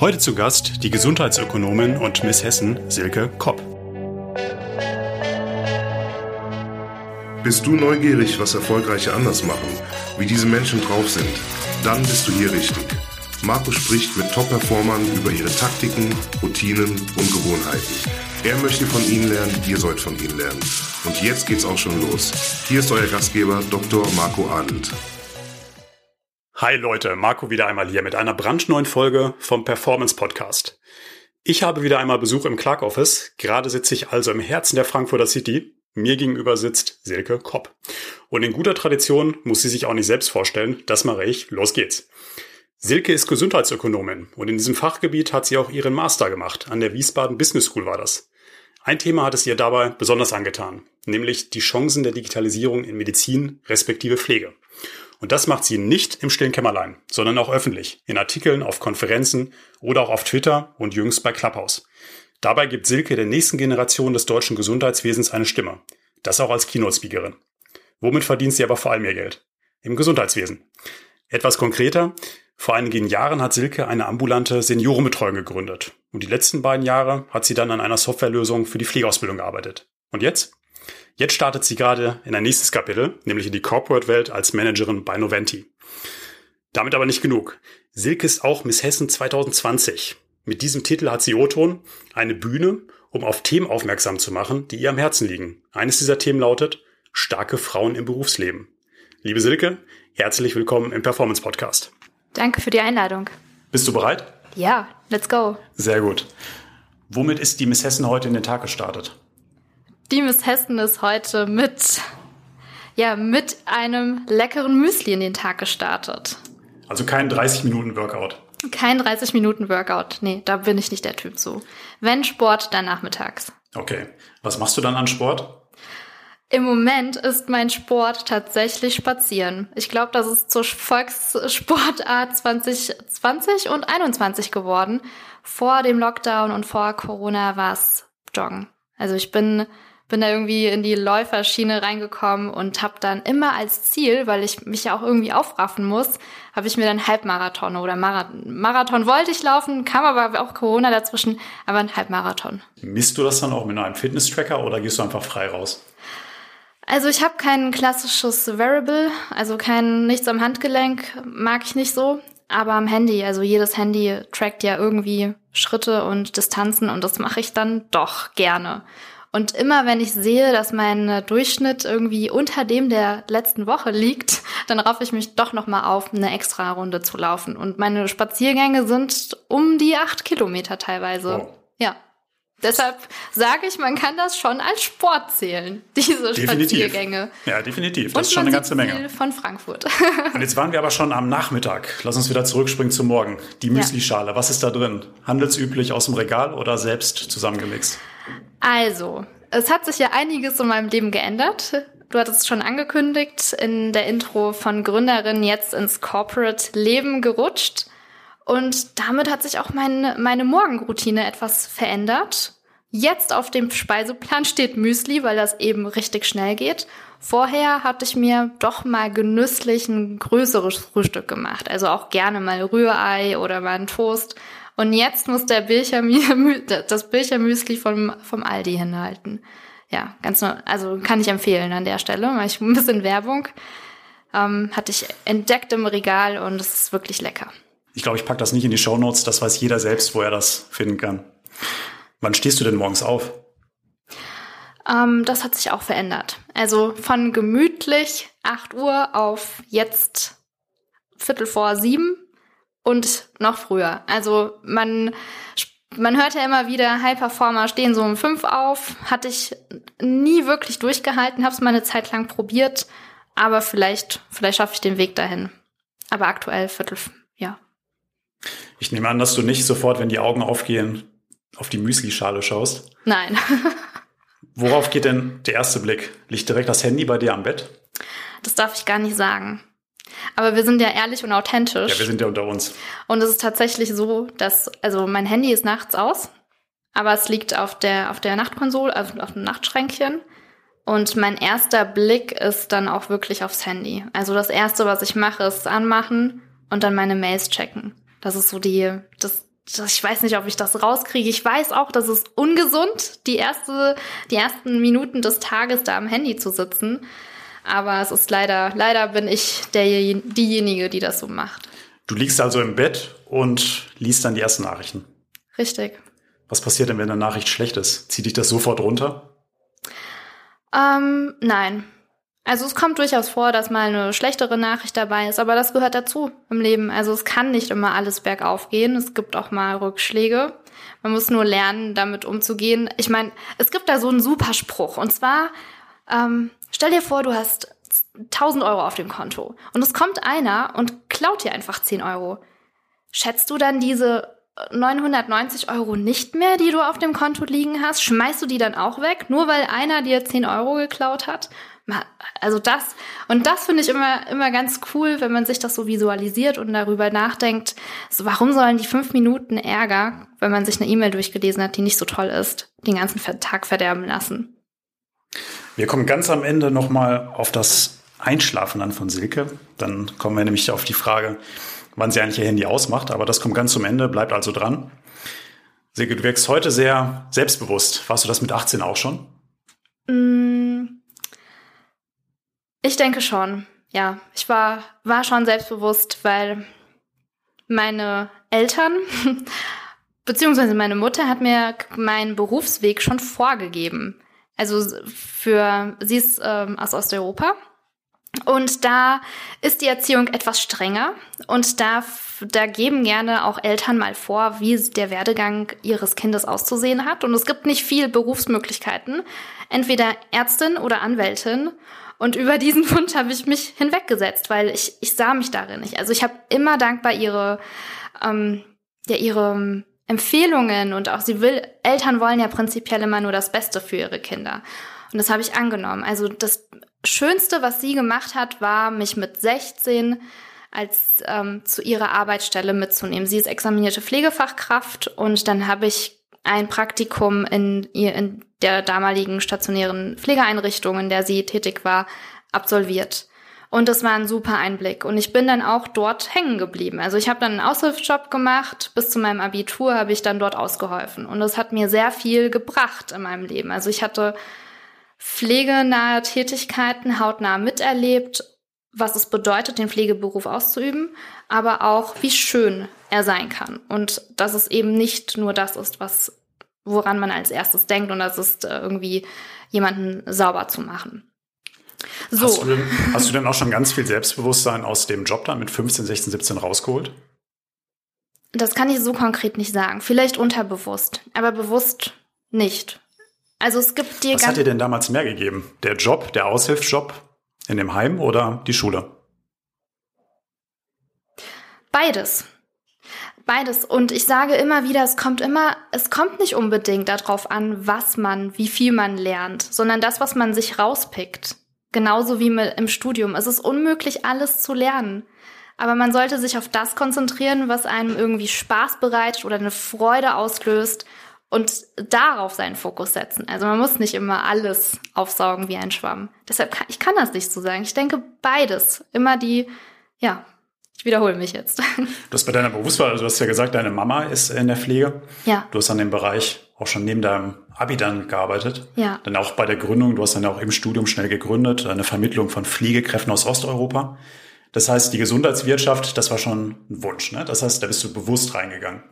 Heute zu Gast die Gesundheitsökonomin und Miss Hessen Silke Kopp. Bist du neugierig, was Erfolgreiche anders machen, wie diese Menschen drauf sind? Dann bist du hier richtig. Marco spricht mit Top-Performern über ihre Taktiken, Routinen und Gewohnheiten. Er möchte von ihnen lernen, ihr sollt von ihnen lernen. Und jetzt geht's auch schon los. Hier ist euer Gastgeber Dr. Marco Adelt. Hi Leute, Marco wieder einmal hier mit einer brandneuen Folge vom Performance Podcast. Ich habe wieder einmal Besuch im Clark Office. Gerade sitze ich also im Herzen der Frankfurter City. Mir gegenüber sitzt Silke Kopp. Und in guter Tradition muss sie sich auch nicht selbst vorstellen. Das mache ich. Los geht's. Silke ist Gesundheitsökonomin und in diesem Fachgebiet hat sie auch ihren Master gemacht. An der Wiesbaden Business School war das. Ein Thema hat es ihr dabei besonders angetan, nämlich die Chancen der Digitalisierung in Medizin respektive Pflege. Und das macht sie nicht im stillen Kämmerlein, sondern auch öffentlich, in Artikeln, auf Konferenzen oder auch auf Twitter und jüngst bei Clubhouse. Dabei gibt Silke der nächsten Generation des deutschen Gesundheitswesens eine Stimme. Das auch als Keynote-Speakerin. Womit verdient sie aber vor allem ihr Geld? Im Gesundheitswesen. Etwas konkreter, vor einigen Jahren hat Silke eine ambulante Seniorenbetreuung gegründet. Und die letzten beiden Jahre hat sie dann an einer Softwarelösung für die Pflegeausbildung gearbeitet. Und jetzt? Jetzt startet sie gerade in ein nächstes Kapitel, nämlich in die Corporate-Welt als Managerin bei Noventi. Damit aber nicht genug. Silke ist auch Miss Hessen 2020. Mit diesem Titel hat sie O-Ton eine Bühne, um auf Themen aufmerksam zu machen, die ihr am Herzen liegen. Eines dieser Themen lautet starke Frauen im Berufsleben. Liebe Silke, herzlich willkommen im Performance Podcast. Danke für die Einladung. Bist du bereit? Ja, let's go. Sehr gut. Womit ist die Miss Hessen heute in den Tag gestartet? Die Miss Hessen ist heute mit, ja, mit einem leckeren Müsli in den Tag gestartet. Also kein 30 Minuten Workout. Kein 30 Minuten Workout. Nee, da bin ich nicht der Typ zu. Wenn Sport, dann nachmittags. Okay. Was machst du dann an Sport? Im Moment ist mein Sport tatsächlich Spazieren. Ich glaube, das ist zur Volkssportart 2020 und 21 geworden. Vor dem Lockdown und vor Corona war es Joggen. Also ich bin bin da irgendwie in die Läuferschiene reingekommen und habe dann immer als Ziel, weil ich mich ja auch irgendwie aufraffen muss, habe ich mir dann Halbmarathon oder Marathon, Marathon wollte ich laufen, kam aber auch Corona dazwischen, aber ein Halbmarathon. Misst du das dann auch mit einem Fitness-Tracker oder gehst du einfach frei raus? Also ich habe kein klassisches Variable, also kein nichts am Handgelenk, mag ich nicht so, aber am Handy, also jedes Handy trackt ja irgendwie Schritte und Distanzen und das mache ich dann doch gerne. Und immer wenn ich sehe, dass mein Durchschnitt irgendwie unter dem der letzten Woche liegt, dann raffe ich mich doch nochmal auf, eine extra Runde zu laufen. Und meine Spaziergänge sind um die acht Kilometer teilweise. Wow. Ja. Deshalb sage ich, man kann das schon als Sport zählen, diese definitiv. Spaziergänge. Ja, definitiv. Das Und ist schon eine ganze Menge. von Frankfurt. Und jetzt waren wir aber schon am Nachmittag. Lass uns wieder zurückspringen zum Morgen. Die Müslischale, ja. was ist da drin? Handelsüblich aus dem Regal oder selbst zusammengemixt? Also, es hat sich ja einiges in meinem Leben geändert. Du hattest es schon angekündigt, in der Intro von Gründerin jetzt ins Corporate Leben gerutscht. Und damit hat sich auch mein, meine Morgenroutine etwas verändert. Jetzt auf dem Speiseplan steht Müsli, weil das eben richtig schnell geht. Vorher hatte ich mir doch mal genüsslich ein größeres Frühstück gemacht. Also auch gerne mal Rührei oder mal ein Toast. Und jetzt muss der Bilcher, das Bilchermüsli vom, vom Aldi hinhalten. Ja, ganz nur, also kann ich empfehlen an der Stelle. Mache ich ein bisschen Werbung. Ähm, hatte ich entdeckt im Regal und es ist wirklich lecker. Ich glaube, ich packe das nicht in die Show Notes. Das weiß jeder selbst, wo er das finden kann. Wann stehst du denn morgens auf? Ähm, das hat sich auch verändert. Also von gemütlich 8 Uhr auf jetzt Viertel vor sieben und noch früher. Also man, man hört ja immer wieder, High Performer stehen so um fünf auf. Hatte ich nie wirklich durchgehalten, habe es mal eine Zeit lang probiert, aber vielleicht, vielleicht schaffe ich den Weg dahin. Aber aktuell Viertel, ja, ich nehme an, dass du nicht sofort, wenn die Augen aufgehen, auf die Müslischale schaust. Nein. Worauf geht denn der erste Blick? Liegt direkt das Handy bei dir am Bett? Das darf ich gar nicht sagen. Aber wir sind ja ehrlich und authentisch. Ja, wir sind ja unter uns. Und es ist tatsächlich so, dass, also mein Handy ist nachts aus, aber es liegt auf der, auf der Nachtkonsole, also auf dem Nachtschränkchen. Und mein erster Blick ist dann auch wirklich aufs Handy. Also das erste, was ich mache, ist anmachen und dann meine Mails checken. Das ist so die, das, das, ich weiß nicht, ob ich das rauskriege. Ich weiß auch, dass es ungesund, die erste, die ersten Minuten des Tages da am Handy zu sitzen. Aber es ist leider, leider bin ich der, diejenige, die das so macht. Du liegst also im Bett und liest dann die ersten Nachrichten. Richtig. Was passiert denn, wenn eine Nachricht schlecht ist? Zieht dich das sofort runter? Ähm, nein. Also es kommt durchaus vor, dass mal eine schlechtere Nachricht dabei ist, aber das gehört dazu im Leben. Also es kann nicht immer alles bergauf gehen. Es gibt auch mal Rückschläge. Man muss nur lernen, damit umzugehen. Ich meine, es gibt da so einen super Spruch. Und zwar, ähm, stell dir vor, du hast 1000 Euro auf dem Konto und es kommt einer und klaut dir einfach 10 Euro. Schätzt du dann diese 990 Euro nicht mehr, die du auf dem Konto liegen hast? Schmeißt du die dann auch weg, nur weil einer dir 10 Euro geklaut hat? Also das, und das finde ich immer, immer ganz cool, wenn man sich das so visualisiert und darüber nachdenkt, so, warum sollen die fünf Minuten Ärger, wenn man sich eine E-Mail durchgelesen hat, die nicht so toll ist, den ganzen Tag verderben lassen? Wir kommen ganz am Ende nochmal auf das Einschlafen an von Silke. Dann kommen wir nämlich auf die Frage, wann sie eigentlich ihr Handy ausmacht. Aber das kommt ganz zum Ende, bleibt also dran. Silke, du wirkst heute sehr selbstbewusst. Warst du das mit 18 auch schon? Mm, ich denke schon. Ja, ich war, war schon selbstbewusst, weil meine Eltern beziehungsweise meine Mutter hat mir meinen Berufsweg schon vorgegeben. Also für sie ist ähm, aus Osteuropa und da ist die Erziehung etwas strenger und da, da geben gerne auch Eltern mal vor, wie der Werdegang ihres Kindes auszusehen hat. Und es gibt nicht viel Berufsmöglichkeiten, entweder Ärztin oder Anwältin. Und über diesen Wunsch habe ich mich hinweggesetzt, weil ich, ich sah mich darin nicht. Also ich habe immer dankbar ihre, ähm, ja, ihre Empfehlungen und auch sie will, Eltern wollen ja prinzipiell immer nur das Beste für ihre Kinder. Und das habe ich angenommen. Also das Schönste, was sie gemacht hat, war, mich mit 16 als ähm, zu ihrer Arbeitsstelle mitzunehmen. Sie ist examinierte Pflegefachkraft und dann habe ich ein Praktikum in, ihr, in der damaligen stationären Pflegeeinrichtung, in der sie tätig war, absolviert. Und das war ein super Einblick. Und ich bin dann auch dort hängen geblieben. Also ich habe dann einen Aushilfsjob gemacht. Bis zu meinem Abitur habe ich dann dort ausgeholfen. Und das hat mir sehr viel gebracht in meinem Leben. Also ich hatte pflegenahe Tätigkeiten hautnah miterlebt, was es bedeutet, den Pflegeberuf auszuüben, aber auch, wie schön er sein kann. Und dass es eben nicht nur das ist, was, woran man als erstes denkt, und das ist äh, irgendwie jemanden sauber zu machen. So. Hast du, denn, hast du denn auch schon ganz viel Selbstbewusstsein aus dem Job dann mit 15, 16, 17 rausgeholt? Das kann ich so konkret nicht sagen. Vielleicht unterbewusst, aber bewusst nicht. Also es gibt dir Was hat dir denn damals mehr gegeben? Der Job, der Aushilfsjob in dem Heim oder die Schule? Beides. Beides. Und ich sage immer wieder, es kommt immer, es kommt nicht unbedingt darauf an, was man, wie viel man lernt, sondern das, was man sich rauspickt. Genauso wie im Studium. Es ist unmöglich, alles zu lernen. Aber man sollte sich auf das konzentrieren, was einem irgendwie Spaß bereitet oder eine Freude auslöst und darauf seinen Fokus setzen. Also man muss nicht immer alles aufsaugen wie ein Schwamm. Deshalb kann ich kann das nicht so sagen. Ich denke beides. Immer die, ja, ich wiederhole mich jetzt. Du hast bei deiner Berufswahl, also du hast ja gesagt, deine Mama ist in der Pflege. Ja. Du hast an dem Bereich auch schon neben deinem Abi dann gearbeitet. Ja. Dann auch bei der Gründung, du hast dann auch im Studium schnell gegründet, eine Vermittlung von Pflegekräften aus Osteuropa. Das heißt, die Gesundheitswirtschaft, das war schon ein Wunsch, ne? Das heißt, da bist du bewusst reingegangen.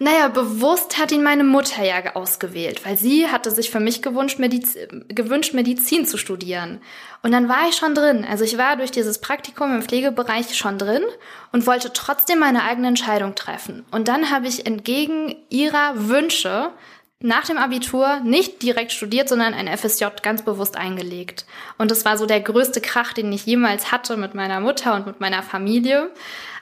Naja, bewusst hat ihn meine Mutter ja ausgewählt, weil sie hatte sich für mich gewünscht, Medizin, gewünscht, Medizin zu studieren. Und dann war ich schon drin. Also ich war durch dieses Praktikum im Pflegebereich schon drin und wollte trotzdem meine eigene Entscheidung treffen. Und dann habe ich entgegen ihrer Wünsche nach dem Abitur nicht direkt studiert, sondern ein FSJ ganz bewusst eingelegt. Und das war so der größte Krach, den ich jemals hatte mit meiner Mutter und mit meiner Familie.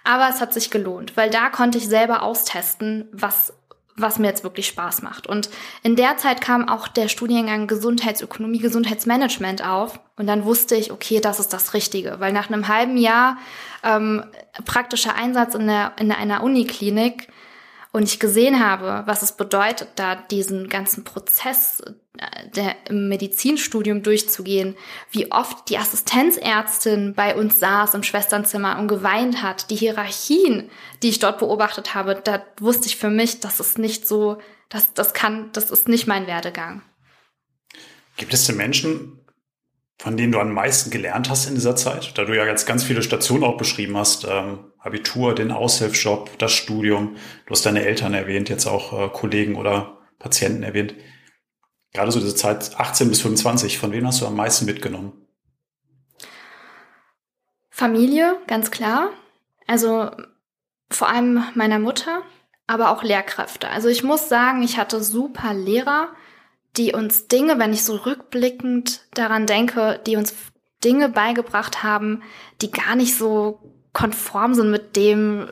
Aber es hat sich gelohnt, weil da konnte ich selber austesten, was was mir jetzt wirklich Spaß macht. Und in der Zeit kam auch der Studiengang Gesundheitsökonomie, Gesundheitsmanagement auf. Und dann wusste ich, okay, das ist das Richtige. Weil nach einem halben Jahr ähm, praktischer Einsatz in, der, in einer Uniklinik und ich gesehen habe, was es bedeutet, da diesen ganzen Prozess äh, der, im Medizinstudium durchzugehen, wie oft die Assistenzärztin bei uns saß im Schwesternzimmer und geweint hat, die Hierarchien, die ich dort beobachtet habe, da wusste ich für mich, das ist nicht so, das, das kann, das ist nicht mein Werdegang. Gibt es denn Menschen, von denen du am meisten gelernt hast in dieser Zeit? Da du ja jetzt ganz viele Stationen auch beschrieben hast, ähm, Abitur, den Aushilfsjob, das Studium, du hast deine Eltern erwähnt, jetzt auch äh, Kollegen oder Patienten erwähnt. Gerade so diese Zeit 18 bis 25, von wem hast du am meisten mitgenommen? Familie, ganz klar. Also vor allem meiner Mutter, aber auch Lehrkräfte. Also ich muss sagen, ich hatte super Lehrer, die uns Dinge, wenn ich so rückblickend daran denke, die uns Dinge beigebracht haben, die gar nicht so konform sind mit dem,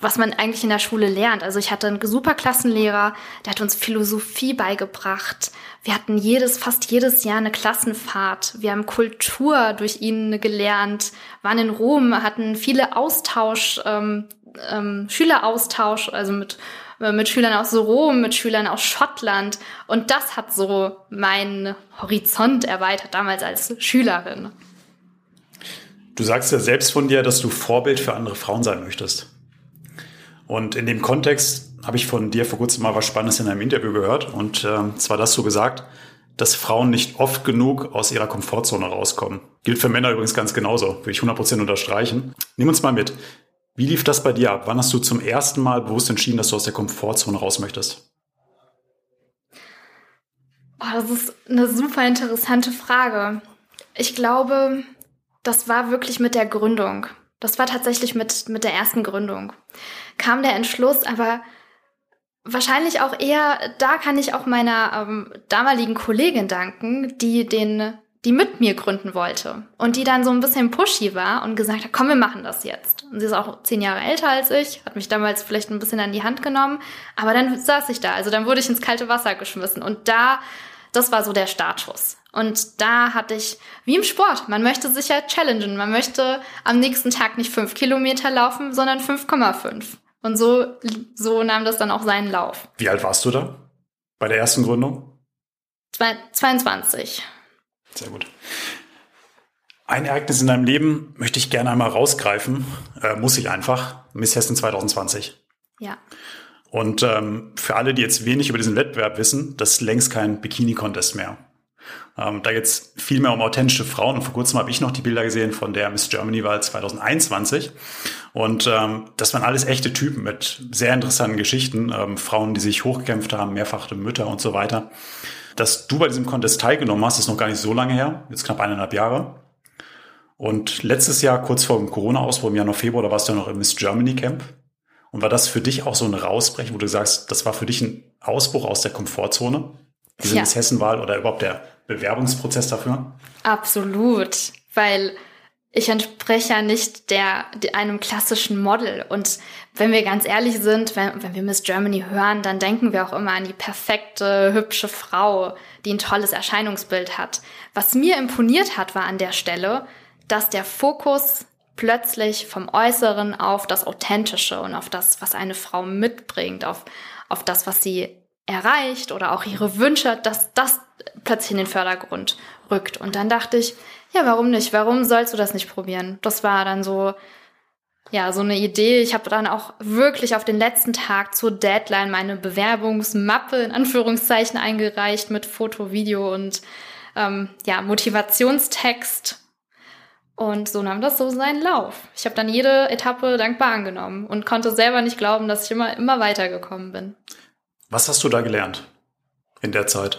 was man eigentlich in der Schule lernt. Also ich hatte einen super Klassenlehrer, der hat uns Philosophie beigebracht. Wir hatten jedes, fast jedes Jahr eine Klassenfahrt. Wir haben Kultur durch ihn gelernt, waren in Rom, hatten viele Austausch, ähm, ähm, Schüleraustausch, also mit äh, mit Schülern aus Rom, mit Schülern aus Schottland. Und das hat so meinen Horizont erweitert, damals als Schülerin. Du sagst ja selbst von dir, dass du Vorbild für andere Frauen sein möchtest. Und in dem Kontext habe ich von dir vor kurzem mal was Spannendes in einem Interview gehört. Und äh, zwar hast du gesagt, dass Frauen nicht oft genug aus ihrer Komfortzone rauskommen. Gilt für Männer übrigens ganz genauso, will ich 100% unterstreichen. Nimm uns mal mit. Wie lief das bei dir ab? Wann hast du zum ersten Mal bewusst entschieden, dass du aus der Komfortzone raus möchtest? Oh, das ist eine super interessante Frage. Ich glaube, das war wirklich mit der Gründung. Das war tatsächlich mit, mit der ersten Gründung. Kam der Entschluss, aber wahrscheinlich auch eher, da kann ich auch meiner ähm, damaligen Kollegin danken, die den die mit mir gründen wollte und die dann so ein bisschen pushy war und gesagt hat, komm, wir machen das jetzt. Und sie ist auch zehn Jahre älter als ich, hat mich damals vielleicht ein bisschen an die Hand genommen, aber dann saß ich da, also dann wurde ich ins kalte Wasser geschmissen und da, das war so der Status. Und da hatte ich, wie im Sport, man möchte sich ja challengen, man möchte am nächsten Tag nicht fünf Kilometer laufen, sondern 5,5. Und so, so nahm das dann auch seinen Lauf. Wie alt warst du da? Bei der ersten Gründung? 22. Sehr gut. Ein Ereignis in deinem Leben möchte ich gerne einmal rausgreifen. Äh, muss ich einfach. Miss Hessen 2020. Ja. Und ähm, für alle, die jetzt wenig über diesen Wettbewerb wissen, das ist längst kein Bikini-Contest mehr. Ähm, da jetzt viel mehr um authentische Frauen. Und vor kurzem habe ich noch die Bilder gesehen von der Miss Germany-Wahl 2021. Und ähm, das waren alles echte Typen mit sehr interessanten Geschichten. Ähm, Frauen, die sich hochgekämpft haben, mehrfache Mütter und so weiter. Dass du bei diesem Contest teilgenommen hast, ist noch gar nicht so lange her, jetzt knapp eineinhalb Jahre. Und letztes Jahr, kurz vor dem Corona-Ausbruch im Januar, Februar, da warst du ja noch im Miss Germany Camp. Und war das für dich auch so ein Rausbrechen, wo du sagst, das war für dich ein Ausbruch aus der Komfortzone? Diese ja. Miss Hessen-Wahl oder überhaupt der Bewerbungsprozess dafür? Absolut, weil ich entspreche ja nicht der, einem klassischen Model. Und wenn wir ganz ehrlich sind, wenn, wenn wir Miss Germany hören, dann denken wir auch immer an die perfekte, hübsche Frau, die ein tolles Erscheinungsbild hat. Was mir imponiert hat, war an der Stelle, dass der Fokus plötzlich vom Äußeren auf das Authentische und auf das, was eine Frau mitbringt, auf, auf das, was sie erreicht oder auch ihre Wünsche, dass das plötzlich in den Vordergrund rückt. Und dann dachte ich, ja, warum nicht? Warum sollst du das nicht probieren? Das war dann so, ja, so eine Idee. Ich habe dann auch wirklich auf den letzten Tag zur Deadline meine Bewerbungsmappe in Anführungszeichen eingereicht mit Foto, Video und ähm, ja, Motivationstext. Und so nahm das so seinen Lauf. Ich habe dann jede Etappe dankbar angenommen und konnte selber nicht glauben, dass ich immer, immer weitergekommen bin. Was hast du da gelernt in der Zeit?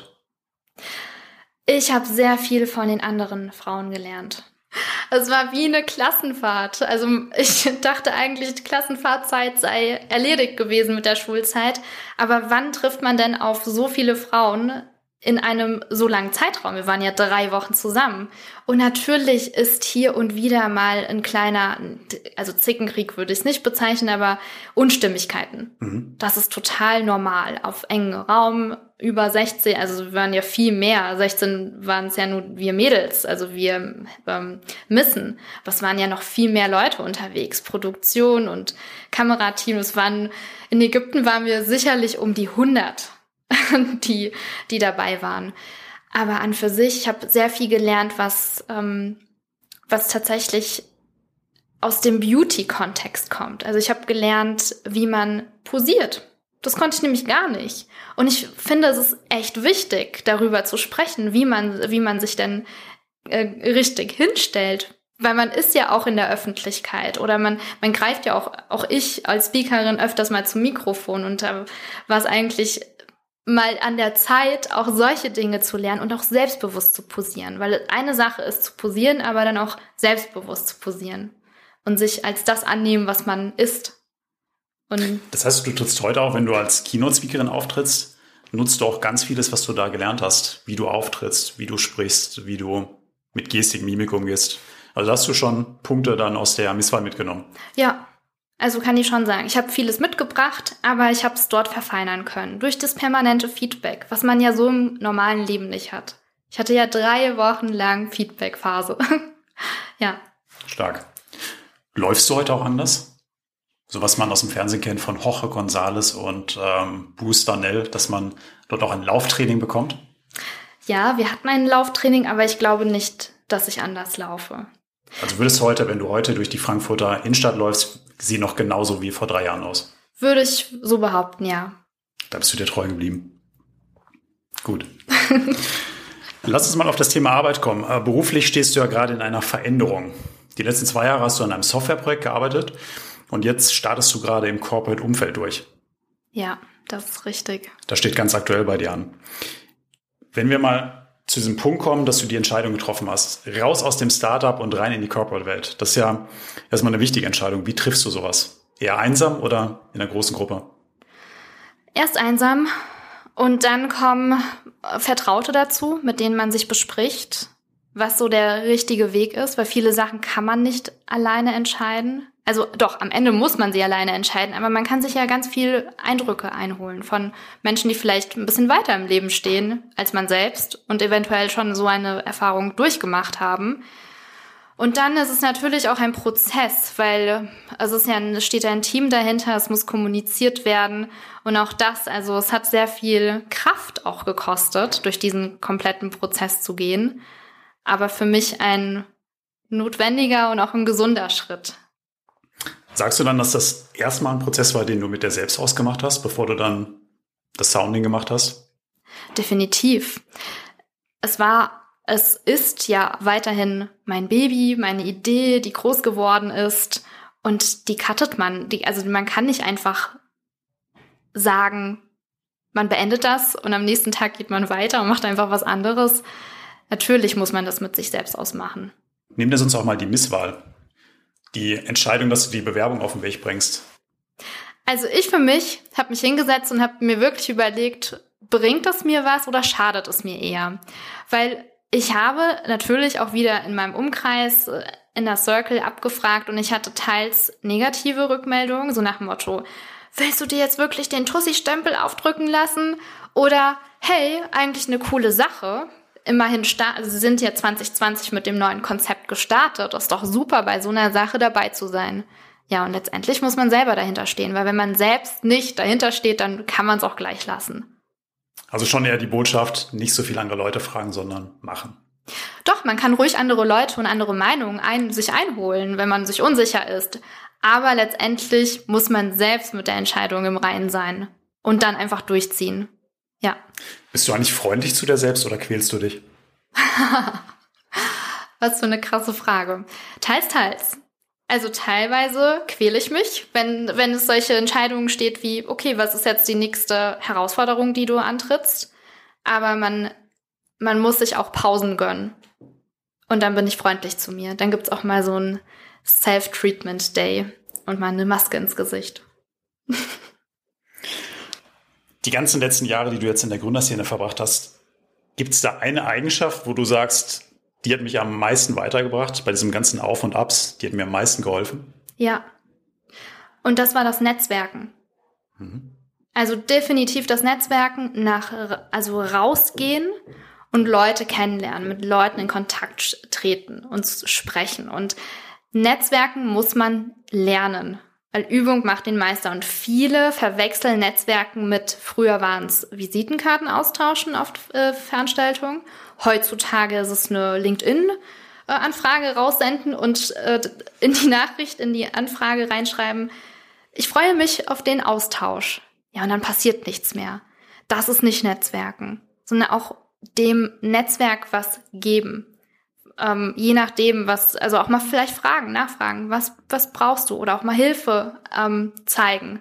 Ich habe sehr viel von den anderen Frauen gelernt. Es war wie eine Klassenfahrt. Also ich dachte eigentlich, die Klassenfahrtzeit sei erledigt gewesen mit der Schulzeit. Aber wann trifft man denn auf so viele Frauen, in einem so langen Zeitraum. Wir waren ja drei Wochen zusammen. Und natürlich ist hier und wieder mal ein kleiner, also Zickenkrieg würde ich es nicht bezeichnen, aber Unstimmigkeiten. Mhm. Das ist total normal. Auf engen Raum, über 16, also wir waren ja viel mehr. 16 waren es ja nur wir Mädels, also wir ähm, Missen. Aber es waren ja noch viel mehr Leute unterwegs. Produktion und Kamerateam. Es waren, in Ägypten waren wir sicherlich um die 100 die, die dabei waren. Aber an für sich, ich habe sehr viel gelernt, was, ähm, was tatsächlich aus dem Beauty-Kontext kommt. Also ich habe gelernt, wie man posiert. Das konnte ich nämlich gar nicht. Und ich finde, es ist echt wichtig, darüber zu sprechen, wie man, wie man sich denn äh, richtig hinstellt. Weil man ist ja auch in der Öffentlichkeit oder man, man greift ja auch, auch ich als Speakerin öfters mal zum Mikrofon und da war es eigentlich mal an der Zeit, auch solche Dinge zu lernen und auch selbstbewusst zu posieren. Weil eine Sache ist zu posieren, aber dann auch selbstbewusst zu posieren und sich als das annehmen, was man ist. Und das heißt, du trittst heute auch, wenn du als Keynote-Speakerin auftrittst, nutzt du auch ganz vieles, was du da gelernt hast, wie du auftrittst, wie du sprichst, wie du mit Gestik, Mimik umgehst. Also hast du schon Punkte dann aus der Misswahl mitgenommen. Ja, also kann ich schon sagen, ich habe vieles mitgebracht, aber ich habe es dort verfeinern können. Durch das permanente Feedback, was man ja so im normalen Leben nicht hat. Ich hatte ja drei Wochen lang Feedback-Phase. ja. Stark. Läufst du heute auch anders? So was man aus dem Fernsehen kennt von Jorge González und ähm, Bruce Darnell, dass man dort auch ein Lauftraining bekommt? Ja, wir hatten ein Lauftraining, aber ich glaube nicht, dass ich anders laufe. Also würdest du heute, wenn du heute durch die Frankfurter Innenstadt läufst, sie noch genauso wie vor drei Jahren aus? Würde ich so behaupten, ja. Da bist du dir treu geblieben. Gut. Lass uns mal auf das Thema Arbeit kommen. Äh, beruflich stehst du ja gerade in einer Veränderung. Die letzten zwei Jahre hast du an einem Softwareprojekt gearbeitet und jetzt startest du gerade im Corporate-Umfeld durch. Ja, das ist richtig. Das steht ganz aktuell bei dir an. Wenn wir mal zu diesem Punkt kommen, dass du die Entscheidung getroffen hast. Raus aus dem Startup und rein in die Corporate-Welt. Das ist ja erstmal eine wichtige Entscheidung. Wie triffst du sowas? Eher einsam oder in einer großen Gruppe? Erst einsam und dann kommen Vertraute dazu, mit denen man sich bespricht, was so der richtige Weg ist, weil viele Sachen kann man nicht alleine entscheiden. Also doch, am Ende muss man sie alleine entscheiden, aber man kann sich ja ganz viel Eindrücke einholen von Menschen, die vielleicht ein bisschen weiter im Leben stehen als man selbst und eventuell schon so eine Erfahrung durchgemacht haben. Und dann ist es natürlich auch ein Prozess, weil also es ist ja steht ja ein Team dahinter, es muss kommuniziert werden und auch das, also es hat sehr viel Kraft auch gekostet, durch diesen kompletten Prozess zu gehen, aber für mich ein notwendiger und auch ein gesunder Schritt. Sagst du dann, dass das erstmal ein Prozess war, den du mit dir selbst ausgemacht hast, bevor du dann das Sounding gemacht hast? Definitiv. Es war, es ist ja weiterhin mein Baby, meine Idee, die groß geworden ist. Und die cuttet man. Die, also man kann nicht einfach sagen, man beendet das und am nächsten Tag geht man weiter und macht einfach was anderes. Natürlich muss man das mit sich selbst ausmachen. Nehmen wir uns auch mal die Misswahl die Entscheidung, dass du die Bewerbung auf den Weg bringst? Also ich für mich habe mich hingesetzt und habe mir wirklich überlegt, bringt das mir was oder schadet es mir eher? Weil ich habe natürlich auch wieder in meinem Umkreis äh, in der Circle abgefragt und ich hatte teils negative Rückmeldungen, so nach dem Motto, willst du dir jetzt wirklich den Tussi-Stempel aufdrücken lassen? Oder hey, eigentlich eine coole Sache immerhin, also sie sind ja 2020 mit dem neuen Konzept gestartet. Das ist doch super, bei so einer Sache dabei zu sein. Ja, und letztendlich muss man selber dahinter stehen, weil wenn man selbst nicht dahinter steht, dann kann man es auch gleich lassen. Also schon eher die Botschaft, nicht so viel andere Leute fragen, sondern machen. Doch, man kann ruhig andere Leute und andere Meinungen ein, sich einholen, wenn man sich unsicher ist. Aber letztendlich muss man selbst mit der Entscheidung im Reinen sein und dann einfach durchziehen. Ja. Bist du eigentlich freundlich zu dir selbst oder quälst du dich? Was für eine krasse Frage. Teils, teils. Also teilweise quäle ich mich, wenn, wenn es solche Entscheidungen steht wie, okay, was ist jetzt die nächste Herausforderung, die du antrittst? Aber man, man muss sich auch Pausen gönnen. Und dann bin ich freundlich zu mir. Dann gibt's auch mal so ein Self-Treatment-Day und mal eine Maske ins Gesicht. die ganzen letzten Jahre, die du jetzt in der Gründerszene verbracht hast, Gibt es da eine Eigenschaft, wo du sagst, die hat mich am meisten weitergebracht bei diesem ganzen Auf und Abs, die hat mir am meisten geholfen? Ja. Und das war das Netzwerken. Mhm. Also definitiv das Netzwerken nach, also rausgehen und Leute kennenlernen, mit Leuten in Kontakt treten und sprechen. Und Netzwerken muss man lernen. Weil Übung macht den Meister und viele verwechseln Netzwerken mit, früher waren es Visitenkarten austauschen auf äh, Veranstaltungen. Heutzutage ist es eine LinkedIn-Anfrage raussenden und äh, in die Nachricht, in die Anfrage reinschreiben, ich freue mich auf den Austausch. Ja, und dann passiert nichts mehr. Das ist nicht Netzwerken, sondern auch dem Netzwerk was geben ähm, je nachdem, was, also auch mal vielleicht fragen, nachfragen, was, was brauchst du oder auch mal Hilfe ähm, zeigen.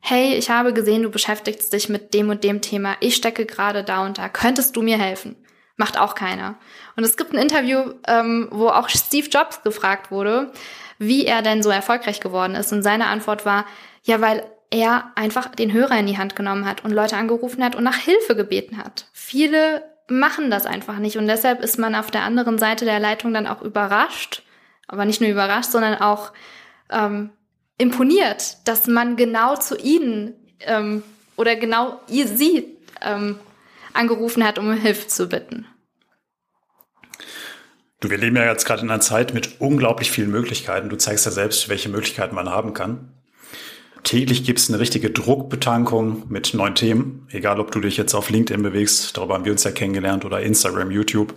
Hey, ich habe gesehen, du beschäftigst dich mit dem und dem Thema. Ich stecke gerade da und da. Könntest du mir helfen? Macht auch keiner. Und es gibt ein Interview, ähm, wo auch Steve Jobs gefragt wurde, wie er denn so erfolgreich geworden ist. Und seine Antwort war, ja, weil er einfach den Hörer in die Hand genommen hat und Leute angerufen hat und nach Hilfe gebeten hat. Viele machen das einfach nicht. Und deshalb ist man auf der anderen Seite der Leitung dann auch überrascht, aber nicht nur überrascht, sondern auch ähm, imponiert, dass man genau zu ihnen ähm, oder genau ihr, sie ähm, angerufen hat, um Hilfe zu bitten. Du, wir leben ja jetzt gerade in einer Zeit mit unglaublich vielen Möglichkeiten. Du zeigst ja selbst, welche Möglichkeiten man haben kann. Täglich gibt es eine richtige Druckbetankung mit neuen Themen, egal ob du dich jetzt auf LinkedIn bewegst, darüber haben wir uns ja kennengelernt, oder Instagram, YouTube.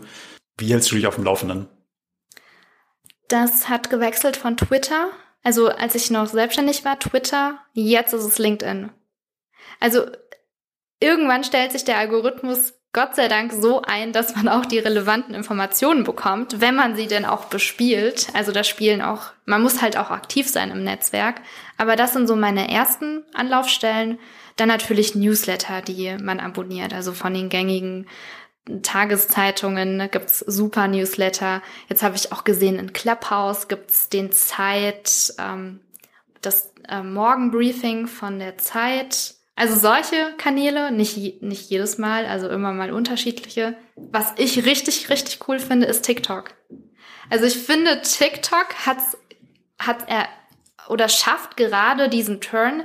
Wie hältst du dich auf dem Laufenden? Das hat gewechselt von Twitter. Also als ich noch selbstständig war, Twitter, jetzt ist es LinkedIn. Also irgendwann stellt sich der Algorithmus Gott sei Dank so ein, dass man auch die relevanten Informationen bekommt, wenn man sie denn auch bespielt. Also das Spielen auch, man muss halt auch aktiv sein im Netzwerk. Aber das sind so meine ersten Anlaufstellen. Dann natürlich Newsletter, die man abonniert. Also von den gängigen Tageszeitungen gibt's super Newsletter. Jetzt habe ich auch gesehen, in Clubhouse gibt's den Zeit, ähm, das äh, Morgenbriefing von der Zeit also solche Kanäle, nicht, nicht jedes Mal, also immer mal unterschiedliche. Was ich richtig, richtig cool finde, ist TikTok. Also ich finde, TikTok hat's, hat er oder schafft gerade diesen Turn,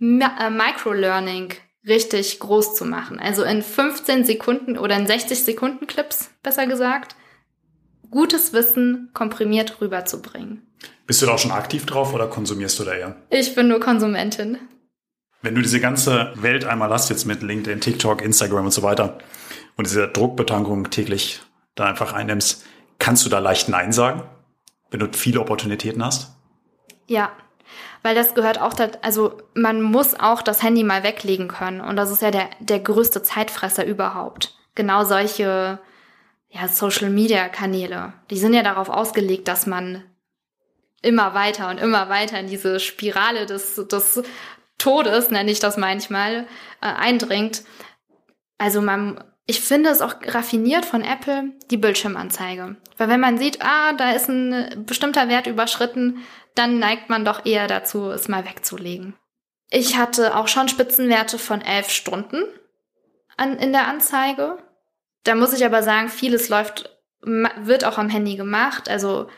äh, Microlearning richtig groß zu machen. Also in 15 Sekunden oder in 60 Sekunden Clips, besser gesagt, gutes Wissen komprimiert rüberzubringen. Bist du da auch schon aktiv drauf oder konsumierst du da eher? Ich bin nur Konsumentin. Wenn du diese ganze Welt einmal hast, jetzt mit LinkedIn, TikTok, Instagram und so weiter, und diese Druckbetankung täglich da einfach einnimmst, kannst du da leicht Nein sagen, wenn du viele Opportunitäten hast? Ja, weil das gehört auch, da, also man muss auch das Handy mal weglegen können und das ist ja der, der größte Zeitfresser überhaupt. Genau solche ja, Social-Media-Kanäle, die sind ja darauf ausgelegt, dass man immer weiter und immer weiter in diese Spirale des, des Todes, nenne ich das manchmal, äh, eindringt. Also man, ich finde es auch raffiniert von Apple, die Bildschirmanzeige. Weil wenn man sieht, ah, da ist ein bestimmter Wert überschritten, dann neigt man doch eher dazu, es mal wegzulegen. Ich hatte auch schon Spitzenwerte von elf Stunden an, in der Anzeige. Da muss ich aber sagen, vieles läuft, wird auch am Handy gemacht. Also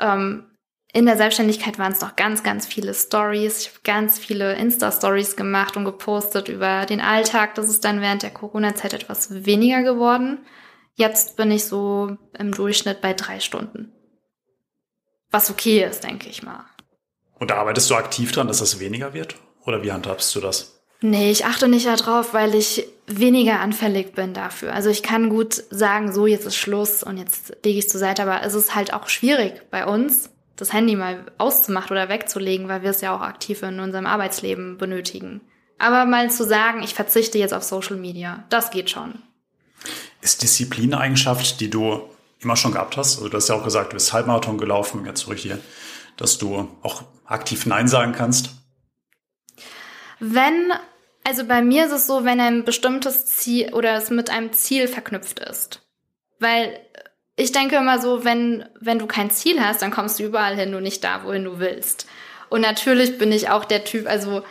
ähm, in der Selbstständigkeit waren es noch ganz, ganz viele Stories. Ich habe ganz viele Insta-Stories gemacht und gepostet über den Alltag. Das ist dann während der Corona-Zeit etwas weniger geworden. Jetzt bin ich so im Durchschnitt bei drei Stunden. Was okay ist, denke ich mal. Und arbeitest du aktiv dran, dass das weniger wird? Oder wie handhabst du das? Nee, ich achte nicht darauf, weil ich weniger anfällig bin dafür. Also ich kann gut sagen, so jetzt ist Schluss und jetzt lege ich zur Seite, aber es ist halt auch schwierig bei uns, das Handy mal auszumachen oder wegzulegen, weil wir es ja auch aktiv in unserem Arbeitsleben benötigen. Aber mal zu sagen, ich verzichte jetzt auf Social Media, das geht schon. Ist Disziplin eine Eigenschaft, die du immer schon gehabt hast? Also du hast ja auch gesagt, du bist Halbmarathon gelaufen, jetzt zurück hier, dass du auch aktiv Nein sagen kannst. Wenn, also bei mir ist es so, wenn ein bestimmtes Ziel oder es mit einem Ziel verknüpft ist. Weil ich denke immer so, wenn, wenn du kein Ziel hast, dann kommst du überall hin, nur nicht da, wohin du willst. Und natürlich bin ich auch der Typ, also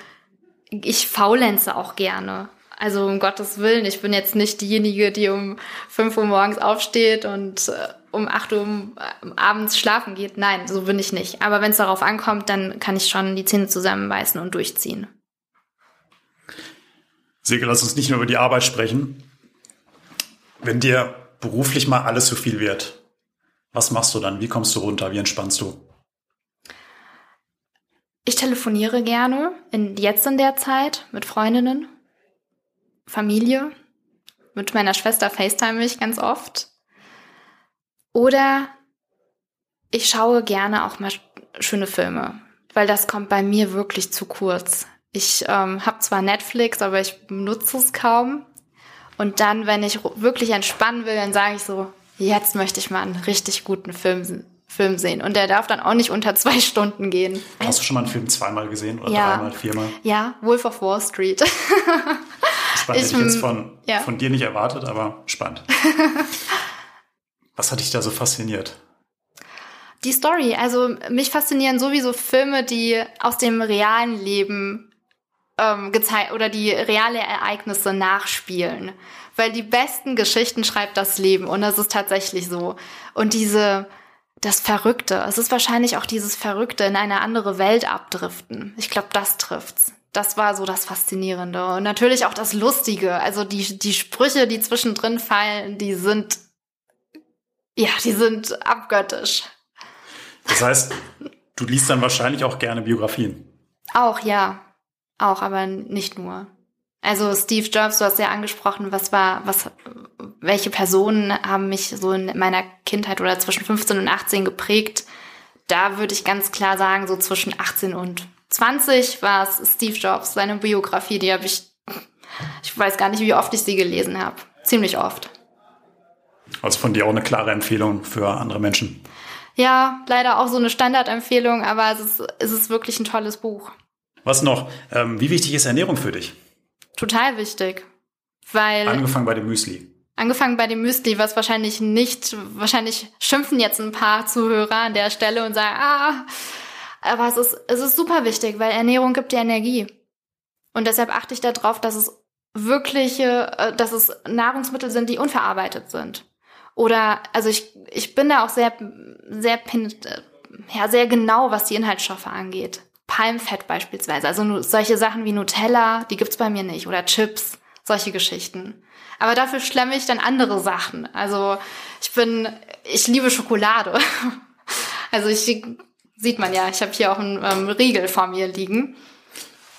ich faulenze auch gerne. also um Gottes Willen, ich bin jetzt nicht diejenige, die um 5 Uhr morgens aufsteht und äh, um 8 Uhr äh, abends schlafen geht. Nein, so bin ich nicht. Aber wenn es darauf ankommt, dann kann ich schon die Zähne zusammenbeißen und durchziehen. Silke, lass uns nicht nur über die Arbeit sprechen. Wenn dir beruflich mal alles zu viel wird, was machst du dann? Wie kommst du runter? Wie entspannst du? Ich telefoniere gerne, in, jetzt in der Zeit, mit Freundinnen, Familie. Mit meiner Schwester FaceTime ich ganz oft. Oder ich schaue gerne auch mal schöne Filme, weil das kommt bei mir wirklich zu kurz. Ich ähm, habe zwar Netflix, aber ich benutze es kaum. Und dann, wenn ich wirklich entspannen will, dann sage ich so, jetzt möchte ich mal einen richtig guten Film, Film sehen. Und der darf dann auch nicht unter zwei Stunden gehen. Hast du schon mal einen Film zweimal gesehen oder ja. dreimal, viermal? Ja, Wolf of Wall Street. spannend, ich, hätte ich jetzt von, ja. von dir nicht erwartet, aber spannend. Was hat dich da so fasziniert? Die Story. Also mich faszinieren sowieso Filme, die aus dem realen Leben ähm, gezeigt oder die reale Ereignisse nachspielen. Weil die besten Geschichten schreibt das Leben und das ist tatsächlich so. Und diese, das Verrückte, es ist wahrscheinlich auch dieses Verrückte in eine andere Welt abdriften. Ich glaube, das trifft's. Das war so das Faszinierende. Und natürlich auch das Lustige. Also die, die Sprüche, die zwischendrin fallen, die sind, ja, die sind abgöttisch. Das heißt, du liest dann wahrscheinlich auch gerne Biografien. Auch, ja. Auch, aber nicht nur. Also Steve Jobs, du hast ja angesprochen, was war, was, welche Personen haben mich so in meiner Kindheit oder zwischen 15 und 18 geprägt? Da würde ich ganz klar sagen, so zwischen 18 und 20 war es Steve Jobs, seine Biografie, die habe ich, ich weiß gar nicht, wie oft ich sie gelesen habe. Ziemlich oft. Also von dir auch eine klare Empfehlung für andere Menschen. Ja, leider auch so eine Standardempfehlung, aber es ist, es ist wirklich ein tolles Buch. Was noch? Ähm, wie wichtig ist Ernährung für dich? Total wichtig. Weil. Angefangen bei dem Müsli. Angefangen bei dem Müsli, was wahrscheinlich nicht, wahrscheinlich schimpfen jetzt ein paar Zuhörer an der Stelle und sagen, ah, aber es ist, es ist super wichtig, weil Ernährung gibt dir Energie. Und deshalb achte ich darauf, dass es wirkliche, äh, dass es Nahrungsmittel sind, die unverarbeitet sind. Oder, also ich, ich bin da auch sehr, sehr, ja, sehr genau, was die Inhaltsstoffe angeht. Palmfett beispielsweise. Also solche Sachen wie Nutella, die gibt's bei mir nicht. Oder Chips, solche Geschichten. Aber dafür schlemme ich dann andere Sachen. Also ich bin, ich liebe Schokolade. Also ich sieht man ja, ich habe hier auch einen ähm, Riegel vor mir liegen.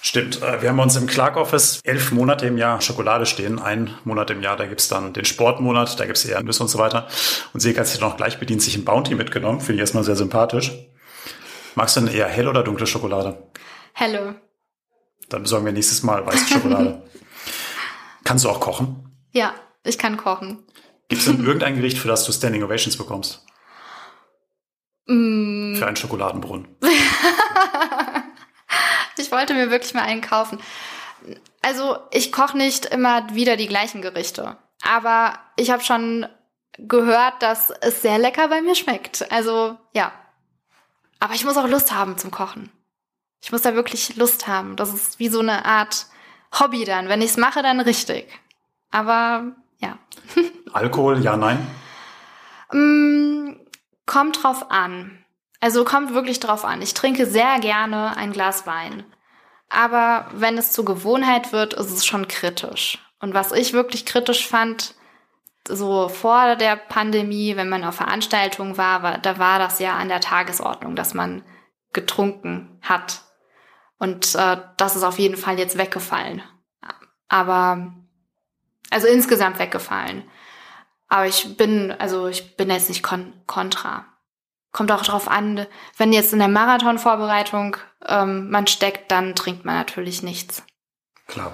Stimmt. Äh, wir haben uns im Clark Office elf Monate im Jahr Schokolade stehen. Ein Monat im Jahr, da gibt's dann den Sportmonat, da gibt's eher Nüsse und so weiter. Und Sega hat sich noch gleich bedient sich ein Bounty mitgenommen. Finde ich erstmal sehr sympathisch. Magst du denn eher helle oder dunkle Schokolade? Helle. Dann besorgen wir nächstes Mal weiße Schokolade. Kannst du auch kochen? Ja, ich kann kochen. Gibt es denn irgendein Gericht, für das du Standing Ovations bekommst? Mm. Für einen Schokoladenbrunnen. ich wollte mir wirklich mal einen kaufen. Also ich koche nicht immer wieder die gleichen Gerichte. Aber ich habe schon gehört, dass es sehr lecker bei mir schmeckt. Also ja, aber ich muss auch Lust haben zum Kochen. Ich muss da wirklich Lust haben. Das ist wie so eine Art Hobby dann. Wenn ich es mache, dann richtig. Aber ja. Alkohol, ja, nein? Mm, kommt drauf an. Also kommt wirklich drauf an. Ich trinke sehr gerne ein Glas Wein. Aber wenn es zur Gewohnheit wird, ist es schon kritisch. Und was ich wirklich kritisch fand, so vor der Pandemie, wenn man auf Veranstaltungen war, war, da war das ja an der Tagesordnung, dass man getrunken hat. Und äh, das ist auf jeden Fall jetzt weggefallen. Aber also insgesamt weggefallen. Aber ich bin, also ich bin jetzt nicht kon kontra. Kommt auch drauf an, wenn jetzt in der Marathonvorbereitung ähm, man steckt, dann trinkt man natürlich nichts. Klar.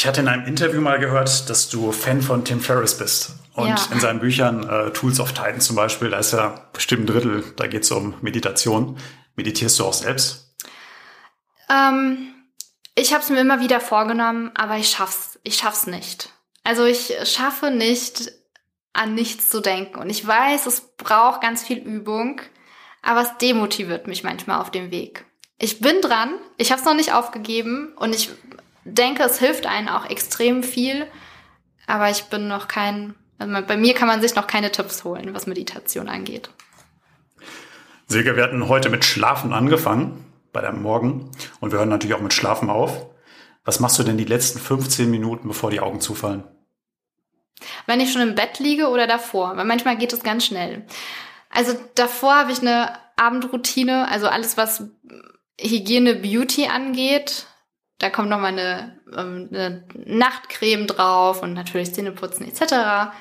Ich hatte in einem Interview mal gehört, dass du Fan von Tim Ferriss bist. Und ja. in seinen Büchern äh, Tools of Titan zum Beispiel, da ist ja bestimmt ein Drittel, da geht es um Meditation. Meditierst du auch selbst? Ähm, ich habe es mir immer wieder vorgenommen, aber ich schaff's, ich schaff's nicht. Also ich schaffe nicht, an nichts zu denken. Und ich weiß, es braucht ganz viel Übung, aber es demotiviert mich manchmal auf dem Weg. Ich bin dran, ich habe es noch nicht aufgegeben und ich denke, es hilft einen auch extrem viel, aber ich bin noch kein, also bei mir kann man sich noch keine Tipps holen, was Meditation angeht. Silke, wir hatten heute mit Schlafen angefangen, bei deinem Morgen, und wir hören natürlich auch mit Schlafen auf. Was machst du denn die letzten 15 Minuten, bevor die Augen zufallen? Wenn ich schon im Bett liege oder davor, weil manchmal geht es ganz schnell. Also davor habe ich eine Abendroutine, also alles, was Hygiene, Beauty angeht. Da kommt nochmal eine, ähm, eine Nachtcreme drauf und natürlich Zähneputzen etc.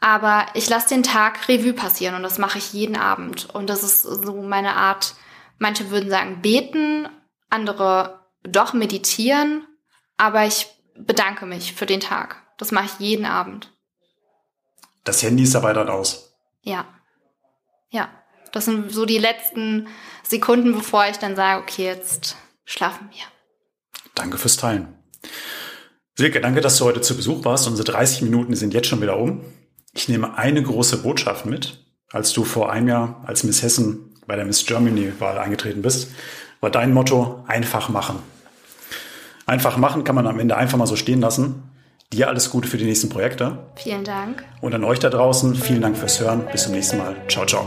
Aber ich lasse den Tag Revue passieren und das mache ich jeden Abend. Und das ist so meine Art, manche würden sagen beten, andere doch meditieren, aber ich bedanke mich für den Tag. Das mache ich jeden Abend. Das Handy ist dabei dann aus. Ja. Ja. Das sind so die letzten Sekunden, bevor ich dann sage, okay, jetzt schlafen wir. Danke fürs Teilen. Silke, danke, dass du heute zu Besuch warst. Unsere 30 Minuten sind jetzt schon wieder um. Ich nehme eine große Botschaft mit. Als du vor einem Jahr als Miss Hessen bei der Miss Germany-Wahl eingetreten bist, war dein Motto einfach machen. Einfach machen kann man am Ende einfach mal so stehen lassen. Dir alles Gute für die nächsten Projekte. Vielen Dank. Und an euch da draußen, vielen Dank fürs Hören. Bis zum nächsten Mal. Ciao, ciao.